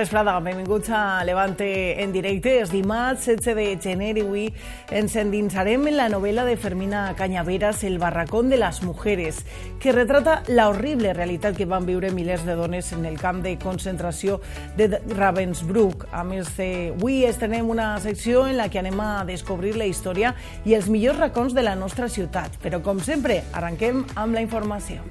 Vesprada, benvinguts a Levante en directe. És dimarts 16 de gener i avui ens endinsarem en la novel·la de Fermina Cañaveras, El barracón de las mujeres, que retrata la horrible realitat que van viure milers de dones en el camp de concentració de Ravensbrück. A més, eh, avui estrenem una secció en la que anem a descobrir la història i els millors racons de la nostra ciutat. Però, com sempre, arrenquem amb la informació.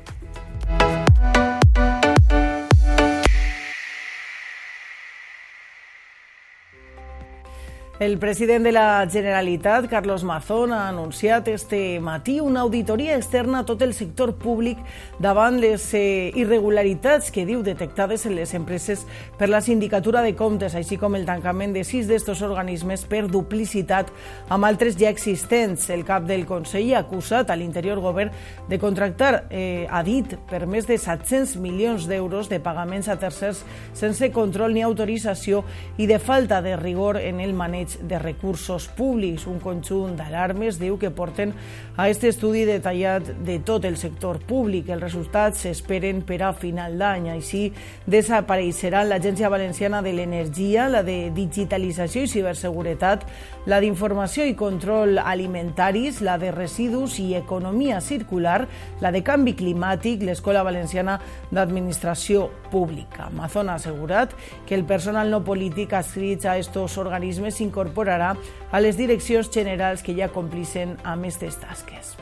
El president de la Generalitat, Carlos Mazón, ha anunciat este matí una auditoria externa a tot el sector públic davant les eh, irregularitats que diu detectades en les empreses per la sindicatura de comptes, així com el tancament de sis d'estos organismes per duplicitat amb altres ja existents. El cap del Consell ha acusat a l'interior govern de contractar, eh, dit, per més de 700 milions d'euros de pagaments a tercers sense control ni autorització i de falta de rigor en el maneig de recursos públics. Un conjunt d'alarmes diu que porten a aquest estudi detallat de tot el sector públic. Els resultats s'esperen per a final d'any. Així desapareixeran l'Agència Valenciana de l'Energia, la de Digitalització i Ciberseguretat, la d'Informació i Control Alimentaris, la de Residus i Economia Circular, la de Canvi Climàtic, l'Escola Valenciana d'Administració Pública. Mazón ha assegurat que el personal no polític adscrits a estos organismes incorporará a las direccions generals que ya complicen amb aquestes tasques.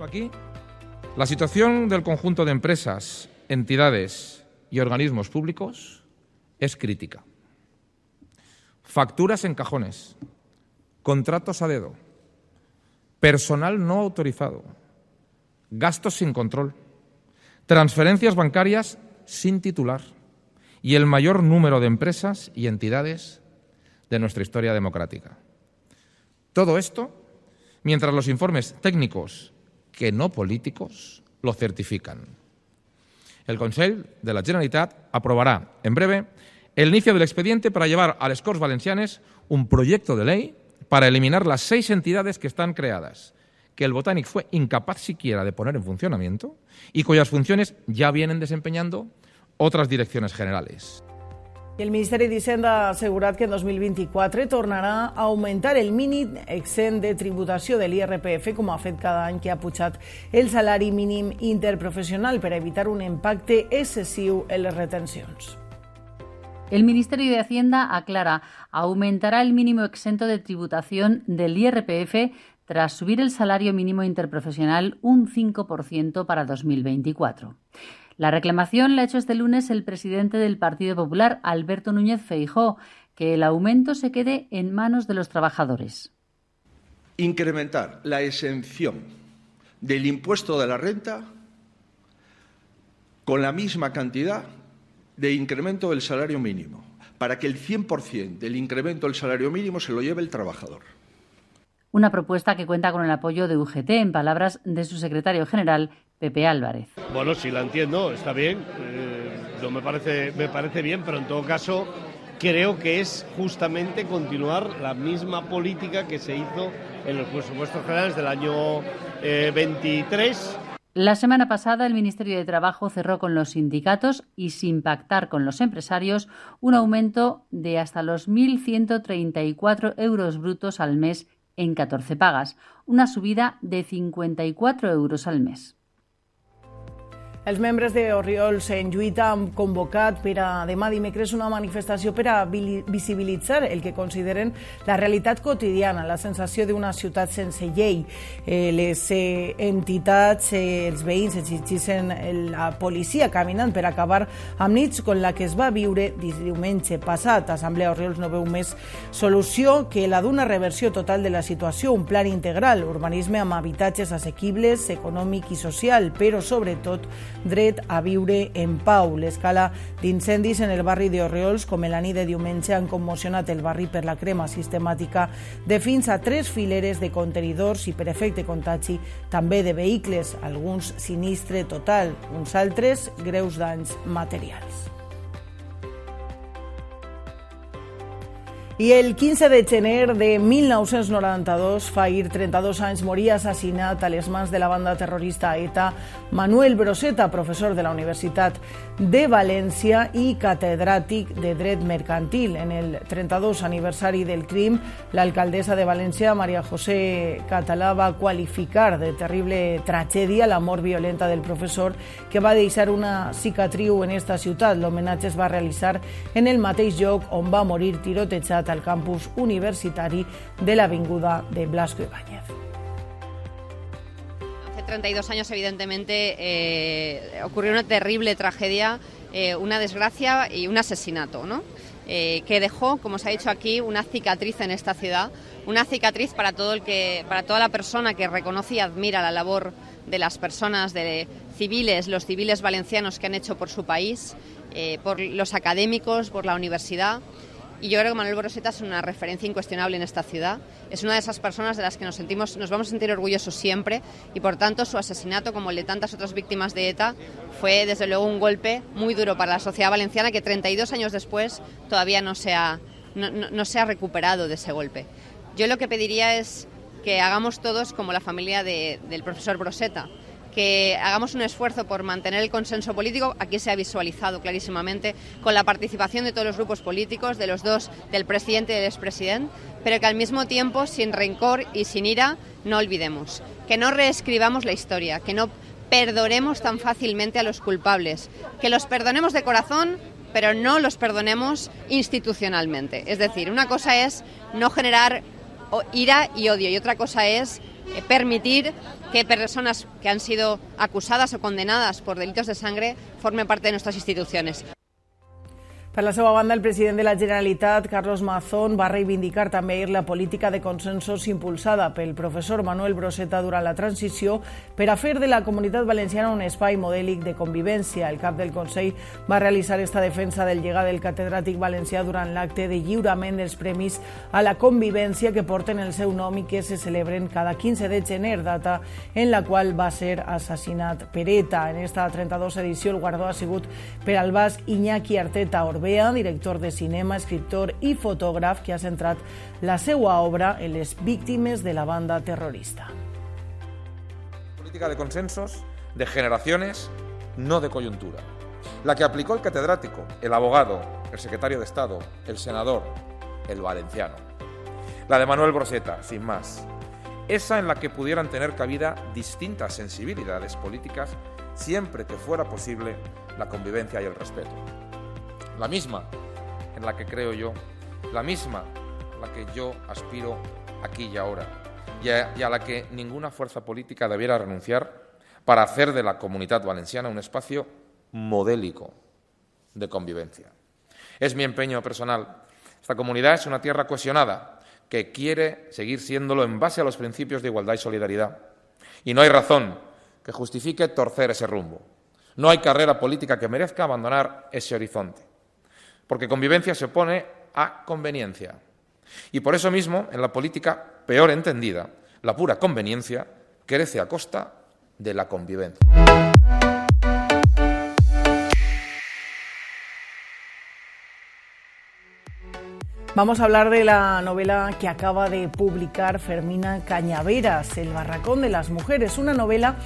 Aquí, la situación del conjunto de empresas, entidades y organismos públicos es crítica. Facturas en cajones, contratos a dedo, personal no autorizado, gastos sin control, transferencias bancarias sin titular y el mayor número de empresas y entidades de nuestra historia democrática. Todo esto mientras los informes técnicos, que no políticos, lo certifican. El Consell de la Generalitat aprobará en breve el inicio del expediente para llevar a les Corts Valencianes un proyecto de ley para eliminar las seis entidades que están creadas, que el Botánic fue incapaz siquiera de poner en funcionamiento y cuyas funciones ya vienen desempeñando otras direcciones generales. El Ministeri d'Hisenda ha assegurat que en 2024 tornarà a augmentar el mínim exempt de tributació de l'IRPF, com ha fet cada any que ha pujat el salari mínim interprofessional per evitar un impacte excessiu en les retencions. El Ministerio de Hacienda aclara, aumentará el mínimo exento de tributación del IRPF tras subir el salario mínimo interprofesional un 5% para 2024. La reclamación la ha hecho este lunes el presidente del Partido Popular, Alberto Núñez Feijó, que el aumento se quede en manos de los trabajadores. Incrementar la exención del impuesto de la renta con la misma cantidad de incremento del salario mínimo, para que el 100% del incremento del salario mínimo se lo lleve el trabajador. Una propuesta que cuenta con el apoyo de UGT, en palabras de su secretario general, Pepe Álvarez. Bueno, sí la entiendo, está bien, eh, no me parece, me parece bien, pero en todo caso creo que es justamente continuar la misma política que se hizo en los presupuestos generales del año eh, 23. La semana pasada el Ministerio de Trabajo cerró con los sindicatos y sin pactar con los empresarios un aumento de hasta los 1.134 euros brutos al mes en 14 pagas, una subida de 54 euros al mes. Els membres de Oriols en lluita han convocat per a demà dimecres una manifestació per a visibilitzar el que consideren la realitat quotidiana, la sensació d'una ciutat sense llei. Eh, les eh, entitats, eh, els veïns exigeixen la policia caminant per acabar amb nits com la que es va viure diumenge passat. Assemblea Oriols no veu més solució que la d'una reversió total de la situació, un plan integral, urbanisme amb habitatges assequibles, econòmic i social, però sobretot dret a viure en pau. L'escala d'incendis en el barri d'Orriols, com la nit de diumenge, han commocionat el barri per la crema sistemàtica de fins a tres fileres de contenidors i per efecte contagi també de vehicles, alguns sinistre total, uns altres greus danys materials. I el 15 de gener de 1992, fa ir 32 anys, moria assassinat a les mans de la banda terrorista ETA Manuel Broseta, professor de la Universitat de València i catedràtic de dret mercantil. En el 32 aniversari del crim, l'alcaldessa de València, Maria José Català, va qualificar de terrible tragèdia la mort violenta del professor que va deixar una cicatriu en esta ciutat. L'homenatge es va realitzar en el mateix lloc on va morir tirotejat al campus universitari de la Avinguda de Blasco Ibáñez. Hace 32 años, evidentemente, eh, ocurrió una terrible tragedia, eh, una desgracia y un asesinato. Eh, que dejó, como se ha dicho aquí, una cicatriz en esta ciudad, una cicatriz para todo el que, para toda la persona que reconoce y admira la labor de las personas, de civiles, los civiles valencianos que han hecho por su país, por los académicos, por la universidad. Y yo creo que Manuel Boroseta es una referencia incuestionable en esta ciudad. Es una de esas personas de las que nos, sentimos, nos vamos a sentir orgullosos siempre y, por tanto, su asesinato, como el de tantas otras víctimas de ETA, fue, desde luego, un golpe muy duro para la sociedad valenciana que 32 años después todavía no se ha, no, no ha recuperado de ese golpe. Yo lo que pediría es que hagamos todos como la familia de, del profesor Broseta, que hagamos un esfuerzo por mantener el consenso político, aquí se ha visualizado clarísimamente, con la participación de todos los grupos políticos, de los dos, del presidente y del expresidente, pero que al mismo tiempo, sin rencor y sin ira, no olvidemos, que no reescribamos la historia, que no perdonemos tan fácilmente a los culpables, que los perdonemos de corazón, pero no los perdonemos institucionalmente. Es decir, una cosa es no generar ira y odio y otra cosa es eh, permitir que personas que han sido acusadas o condenadas por delitos de sangre formen parte de nuestras instituciones. Per la seva banda, el president de la Generalitat, Carlos Mazón, va reivindicar també la política de consensos impulsada pel professor Manuel Broseta durant la transició per a fer de la comunitat valenciana un espai modèlic de convivència. El cap del Consell va realitzar esta defensa del llegat del catedràtic valencià durant l'acte de lliurament dels premis a la convivència que porten el seu nom i que se celebren cada 15 de gener, data en la qual va ser assassinat per ETA. En esta 32 edició el guardó ha sigut per al basc Iñaki Arteta Orbea, director de cinema, escriptor i fotògraf que ha centrat la seva obra en les víctimes de la banda terrorista. Política de consensos, de generaciones, no de coyuntura. La que aplicó el catedrático, el abogado, el secretario de Estado, el senador, el valenciano. La de Manuel Broseta, sin más. Esa en la que pudieran tener cabida distintas sensibilidades políticas siempre que fuera posible la convivencia y el respeto la misma en la que creo yo, la misma en la que yo aspiro aquí y ahora, y a, la que ninguna fuerza política debiera renunciar para hacer de la comunidad valenciana un espacio modélico de convivencia. Es mi empeño personal. Esta comunidad es una tierra cohesionada que quiere seguir siéndolo en base a los principios de igualdad y solidaridad. Y no hay razón que justifique torcer ese rumbo. No hay carrera política que merezca abandonar ese horizonte porque convivencia se opone a conveniencia. Y por eso mismo, en la política peor entendida, la pura conveniencia crece a costa de la convivencia. Vamos a hablar de la novela que acaba de publicar Fermina Cañaveras, El Barracón de las Mujeres, una novela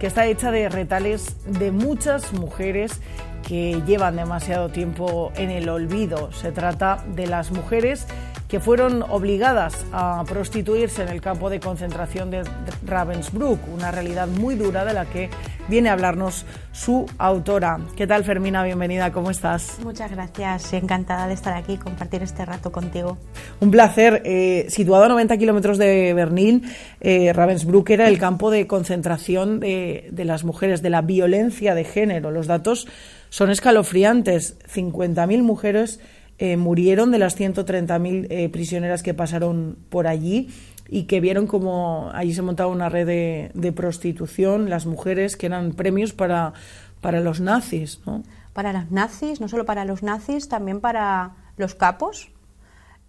que está hecha de retales de muchas mujeres que llevan demasiado tiempo en el olvido. Se trata de las mujeres que fueron obligadas a prostituirse en el campo de concentración de Ravensbrück, una realidad muy dura de la que viene a hablarnos su autora. ¿Qué tal, Fermina? Bienvenida, ¿cómo estás? Muchas gracias, encantada de estar aquí y compartir este rato contigo. Un placer. Eh, situado a 90 kilómetros de Berlín, eh, Ravensbrück era el campo de concentración de, de las mujeres, de la violencia de género. Los datos son escalofriantes. 50.000 mujeres eh, murieron de las 130.000 eh, prisioneras que pasaron por allí y que vieron como allí se montaba una red de, prostitución, las mujeres que eran premios para, para los nazis. ¿no? Para los nazis, no solo para los nazis, también para los capos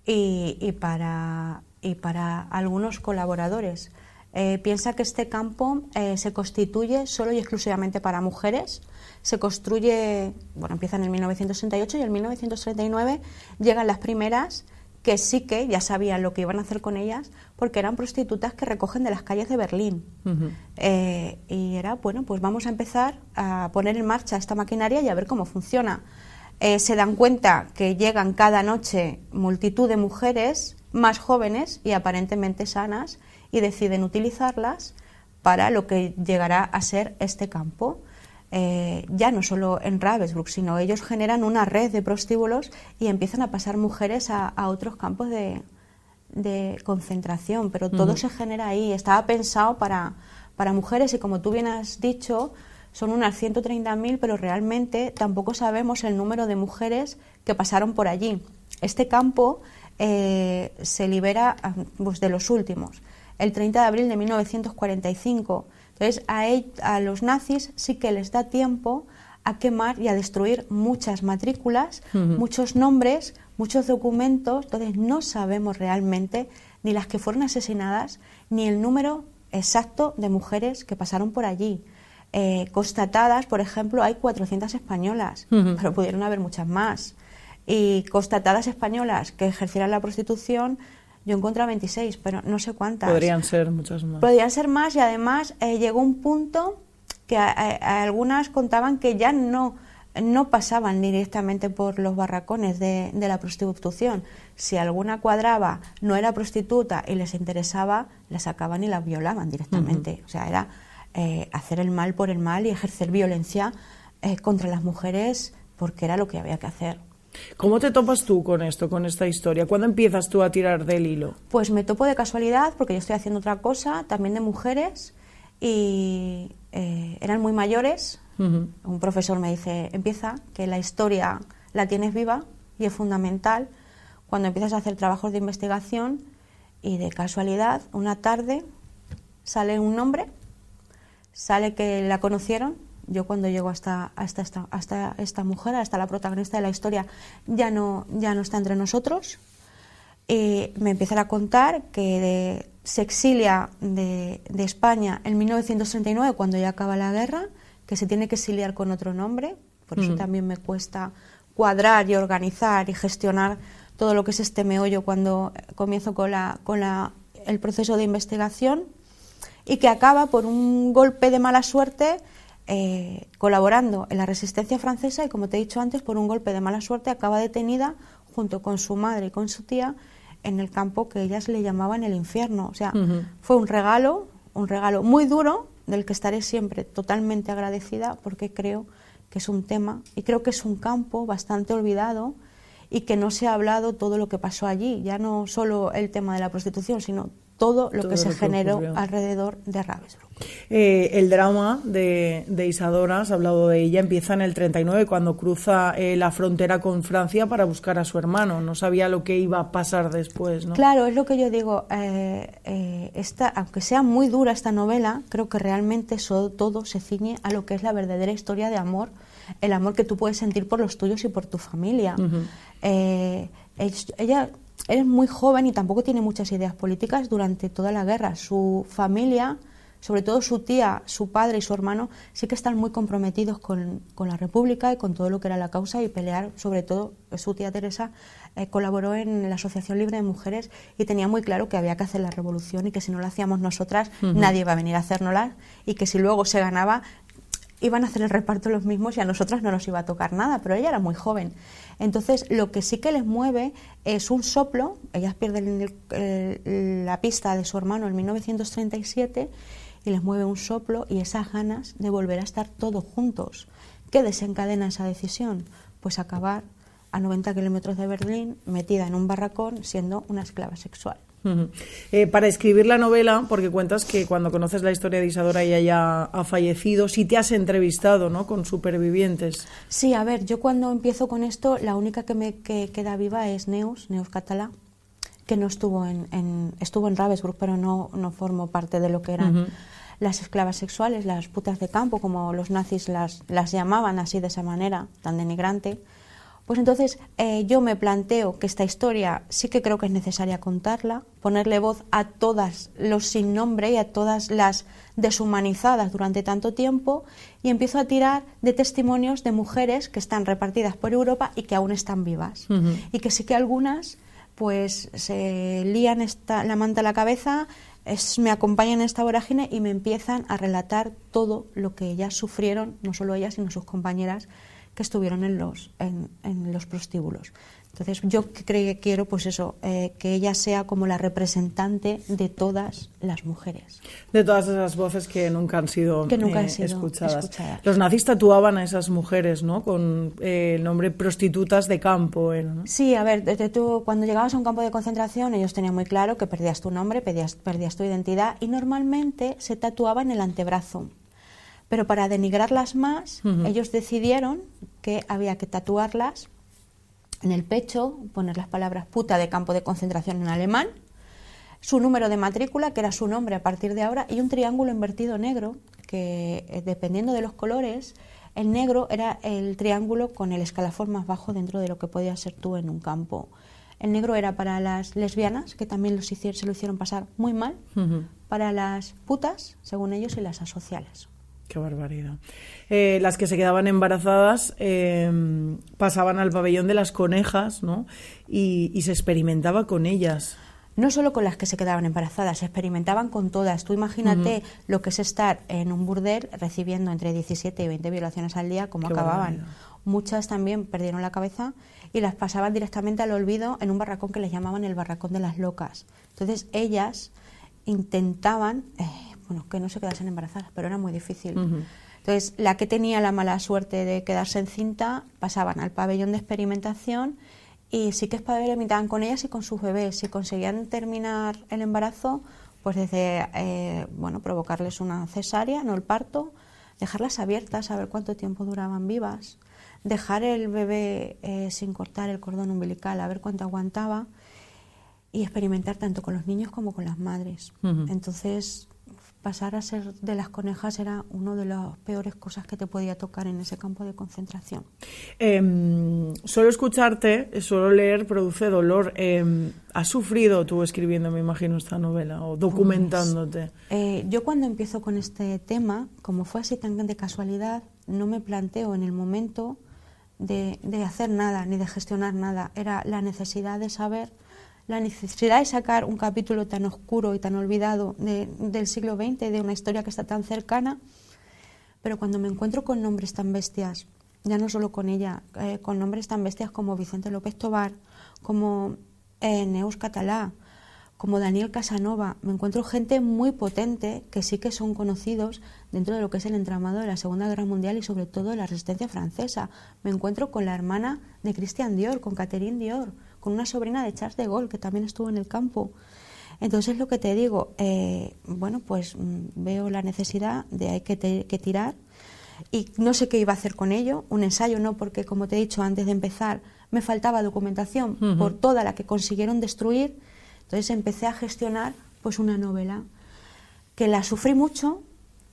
y, para, y para algunos colaboradores. Eh, piensa que este campo se constituye solo y exclusivamente para mujeres se construye, bueno, empieza en el 1968 y en el 1939 llegan las primeras que sí que ya sabían lo que iban a hacer con ellas, porque eran prostitutas que recogen de las calles de Berlín. Eh, y era, bueno, pues vamos a empezar a poner en marcha esta maquinaria y a ver cómo funciona. Eh, se dan cuenta que llegan cada noche multitud de mujeres más jóvenes y aparentemente sanas y deciden utilizarlas para lo que llegará a ser este campo. Eh, ya no solo en Ravensbrück, sino ellos generan una red de prostíbulos y empiezan a pasar mujeres a, otros campos de, concentración, pero todo se genera ahí. Estaba pensado para, para mujeres y como tú bien has dicho, son unas 130.000, pero realmente tampoco sabemos el número de mujeres que pasaron por allí. Este campo eh, se libera ah, pues, de los últimos, el 30 de abril de 1945 entonces, a, los nazis sí que les da tiempo a quemar y a destruir muchas matrículas, muchos nombres, muchos documentos. Entonces, no sabemos realmente ni las que fueron asesinadas, ni el número exacto de mujeres que pasaron por allí. Eh, constatadas, por ejemplo, hay 400 españolas, pero pudieron haber muchas más. Y constatadas españolas que ejercieran la prostitución, yo encontré 26, pero no sé cuántas. Podrían ser muchas más. Podrían ser más y además eh, llegó un punto que algunas contaban que ya no, no pasaban directamente por los barracones de, la prostitución. Si alguna cuadraba no era prostituta y les interesaba, la sacaban y la violaban directamente. O sea, era eh, hacer el mal por el mal y ejercer violencia eh, contra las mujeres porque era lo que había que hacer. ¿Cómo te topas tú con esto, con esta historia? ¿Cuándo empiezas tú a tirar del hilo? Pues me topo de casualidad porque yo estoy haciendo otra cosa, también de mujeres, y eh, eran muy mayores. Un profesor me dice, empieza, que la historia la tienes viva y es fundamental cuando empiezas a hacer trabajos de investigación y de casualidad, una tarde sale un nombre, sale que la conocieron yo cuando llego hasta, hasta, esta, hasta esta mujer, hasta la protagonista de la historia, ya no, ya no está entre nosotros. Y me empiezan a contar que se exilia de, España en 1939, cuando ya acaba la guerra, que se tiene que exiliar con otro nombre. Por eso mm. también me cuesta cuadrar y organizar y gestionar todo lo que es este meollo cuando comienzo con, la, con la, el proceso de investigación y que acaba por un golpe de mala suerte eh, colaborando en la resistencia francesa y, como te he dicho antes, por un golpe de mala suerte acaba detenida junto con su madre y con su tía en el campo que ellas le llamaban el infierno. O sea, fue un regalo, un regalo muy duro del que estaré siempre totalmente agradecida porque creo que es un tema y creo que es un campo bastante olvidado y que no se ha hablado todo lo que pasó allí, ya no solo el tema de la prostitución, sino todo lo que se generó alrededor de Ravensbrück. Eh, el drama de, Isadora, has hablado de ella, empieza en el 39 cuando cruza eh, la frontera con Francia para buscar a su hermano. No sabía lo que iba a pasar después, ¿no? Claro, es lo que yo digo. Eh, esta, aunque sea muy dura esta novela, creo que realmente todo se ciñe a lo que es la verdadera historia de amor, el amor que tú puedes sentir por los tuyos y por tu familia. ella él es muy joven y tampoco tiene muchas ideas políticas durante toda la guerra. Su familia, sobre todo su tía, su padre y su hermano, sí que están muy comprometidos con, la República y con todo lo que era la causa y pelear, sobre todo su tía Teresa eh, colaboró en la Asociación Libre de Mujeres y tenía muy claro que había que hacer la revolución y que si no la hacíamos nosotras nadie iba a venir a hacérnosla y que si luego se ganaba iban a hacer el reparto los mismos y a nosotras no nos iba a tocar nada, pero ella era muy joven. Entonces, lo que sí que les mueve es un soplo, ellas pierden la pista de su hermano en 1937 y les mueve un soplo y esas ganas de volver a estar todos juntos. ¿Qué desencadena esa decisión? Pues acabar a 90 kilómetros de Berlín metida en un barracón siendo una esclava sexual. Eh, para escribir la novela, porque cuentas que cuando conoces la historia de Isadora ella ya ha fallecido, sí te has entrevistado ¿no? con supervivientes. Sí, a ver, yo cuando empiezo con esto, la única que me queda viva es Neus, Neus Catalá, que no estuvo en, estuvo en Ravensbrück, pero no, no formó parte de lo que eran las esclavas sexuales, las putas de campo, como los nazis las, las llamaban así de esa manera, tan denigrante. Pues entonces eh, yo me planteo que esta historia sí que creo que es necesaria contarla, ponerle voz a todas los sin nombre y a todas las deshumanizadas durante tanto tiempo y empiezo a tirar de testimonios de mujeres que están repartidas por Europa y que aún están vivas. Y que sí que algunas pues se lían esta, la manta a la cabeza, me acompañan en esta vorágine y me empiezan a relatar todo lo que ellas sufrieron, no solo ellas, sino sus compañeras que estuvieron en los, en los prostíbulos. Entonces, yo creo que quiero, pues eso, eh, que ella sea como la representante de todas las mujeres. De todas esas voces que nunca han sido, que nunca han eh, sido escuchadas. Los nazis tatuaban a esas mujeres, ¿no? Con eh, el nombre prostitutas de campo. ¿no? Sí, a ver, desde tú, cuando llegabas a un campo de concentración, ellos tenían muy claro que perdías tu nombre, perdías, perdías tu identidad y normalmente se tatuaba en el antebrazo. Pero para denigrarlas más, ellos decidieron que había que tatuarlas en el pecho, poner las palabras puta de campo de concentración en alemán, su número de matrícula, que era su nombre a partir de ahora, y un triángulo invertido negro, que eh, dependiendo de los colores, el negro era el triángulo con el escalafón más bajo dentro de lo que podía ser tú en un campo. El negro era para las lesbianas, que también los se lo hicieron pasar muy mal, para las putas, según ellos, y las asociales. Qué barbaridad. Eh, las que se quedaban embarazadas eh, pasaban al pabellón de las conejas, ¿no? Y, se experimentaba con ellas. No solo con las que se quedaban embarazadas, se experimentaban con todas. Tú imagínate lo que es estar en un burdel recibiendo entre 17 y 20 violaciones al día, como acababan. Muchas también perdieron la cabeza y las pasaban directamente al olvido en un barracón que les llamaban el barracón de las locas. Entonces ellas intentaban eh, bueno, que no se quedasen embarazadas, pero era muy difícil. Entonces, la que tenía la mala suerte de quedarse encinta, pasaban al pabellón de experimentación y sí que experimentaban con ellas y con sus bebés. Si conseguían terminar el embarazo, pues desde, eh, bueno, provocarles una cesárea, no el parto, dejarlas abiertas, a ver cuánto tiempo duraban vivas, dejar el bebé eh, sin cortar el cordón umbilical, a ver cuánto aguantaba y experimentar tanto con los niños como con las madres. Entonces, pasar a ser de las conejas era una de las peores cosas que te podía tocar en ese campo de concentración. Eh, solo escucharte, solo leer produce dolor. Eh, ¿Has sufrido tú escribiendo, me imagino, esta novela o documentándote? Pues, eh, yo cuando empiezo con este tema, como fue así tan de casualidad, no me planteo en el momento de, de hacer nada ni de gestionar nada. Era la necesidad de saber la necesidad de sacar un capítulo tan oscuro y tan olvidado del siglo XX, de una historia que está tan cercana, pero cuando me encuentro con nombres tan bestias, ya no solo con ella, eh, con nombres tan bestias como Vicente López Tobar, como eh, Neus Catalá, como Daniel Casanova, me encuentro gente muy potente que sí que son conocidos dentro de lo que es el entramado de la Segunda Guerra Mundial y sobre todo de la resistencia francesa. Me encuentro con la hermana de Christian Dior, con Catherine Dior, con una sobrina de Charles de Gaulle que también estuvo en el campo. Entonces lo que te digo, eh, bueno, pues mm, veo la necesidad de hay que, tirar y no sé qué iba a hacer con ello, un ensayo no, porque como te he dicho antes de empezar, me faltaba documentación por toda la que consiguieron destruir, entonces empecé a gestionar pues una novela que la sufrí mucho,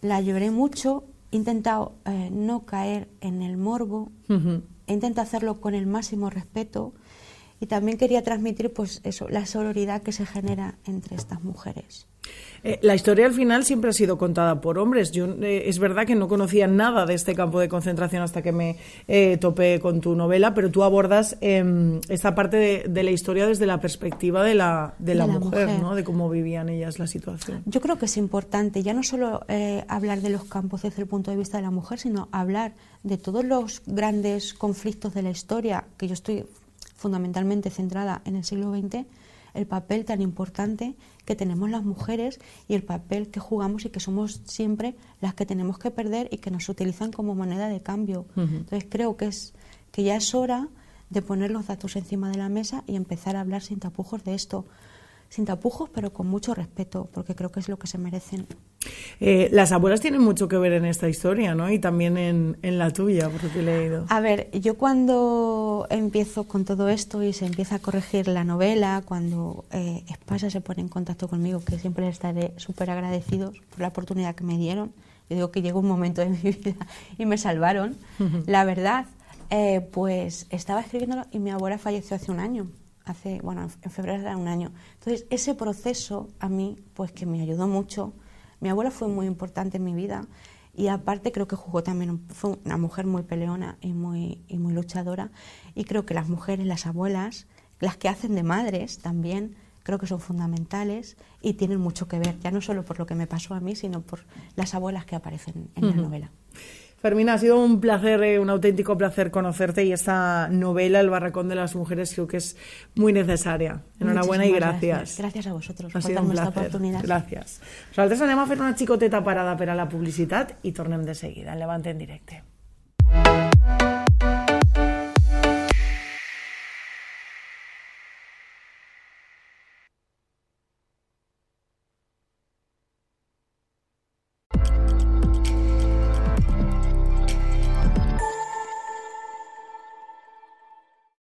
la lloré mucho, he intentado eh, no caer en el morbo, he intentado hacerlo con el máximo respeto, y también quería transmitir pues eso, la sororidad que se genera entre estas mujeres. Eh, la historia al final siempre ha sido contada por hombres. Yo eh, es verdad que no conocía nada de este campo de concentración hasta que me eh, topé con tu novela, pero tú abordas em, esta parte de, la historia desde la perspectiva de la, de la, mujer, ¿no? de cómo vivían ellas la situación. Yo creo que es importante ya no solo hablar de los campos desde el punto de vista de la mujer, sino hablar de todos los grandes conflictos de la historia, que yo estoy fundamentalmente centrada en el siglo XX, el papel tan importante que tenemos las mujeres y el papel que jugamos y que somos siempre las que tenemos que perder y que nos utilizan como moneda de cambio. Entonces creo que es que ya es hora de poner los datos encima de la mesa y empezar a hablar sin tapujos de esto sin tapujos, pero con mucho respeto, porque creo que es lo que se merecen. Eh, las abuelas tienen mucho que ver en esta historia, ¿no? Y también en, la tuya, por lo que he leído. A ver, yo cuando empiezo con todo esto y se empieza a corregir la novela, cuando eh, Espasa se pone en contacto conmigo, que siempre les estaré súper agradecidos por la oportunidad que me dieron. Yo digo que llegó un momento de mi vida y me salvaron. La verdad, eh, pues estaba escribiéndolo y mi abuela falleció hace un año hace, bueno, en febrero era un año. Entonces, ese proceso a mí, pues que me ayudó mucho. Mi abuela fue muy importante en mi vida y aparte creo que jugó también, fue una mujer muy peleona y muy, y muy luchadora. Y creo que las mujeres, las abuelas, las que hacen de madres también creo que son fundamentales y tienen mucho que ver, ya no solo por lo que me pasó a mí, sino por las abuelas que aparecen en la novela. Fermina, ha sido un placer, eh, un auténtico placer conocerte y esta novela, El Barracón de las Mujeres, creo que es muy necesaria. Enhorabuena y gracias. gracias. a vosotros ha por darnos esta oportunidad. Gràcies. Nosaltres anem a fer una xicoteta parada per a la publicitat i tornem de seguida en Levante en directe.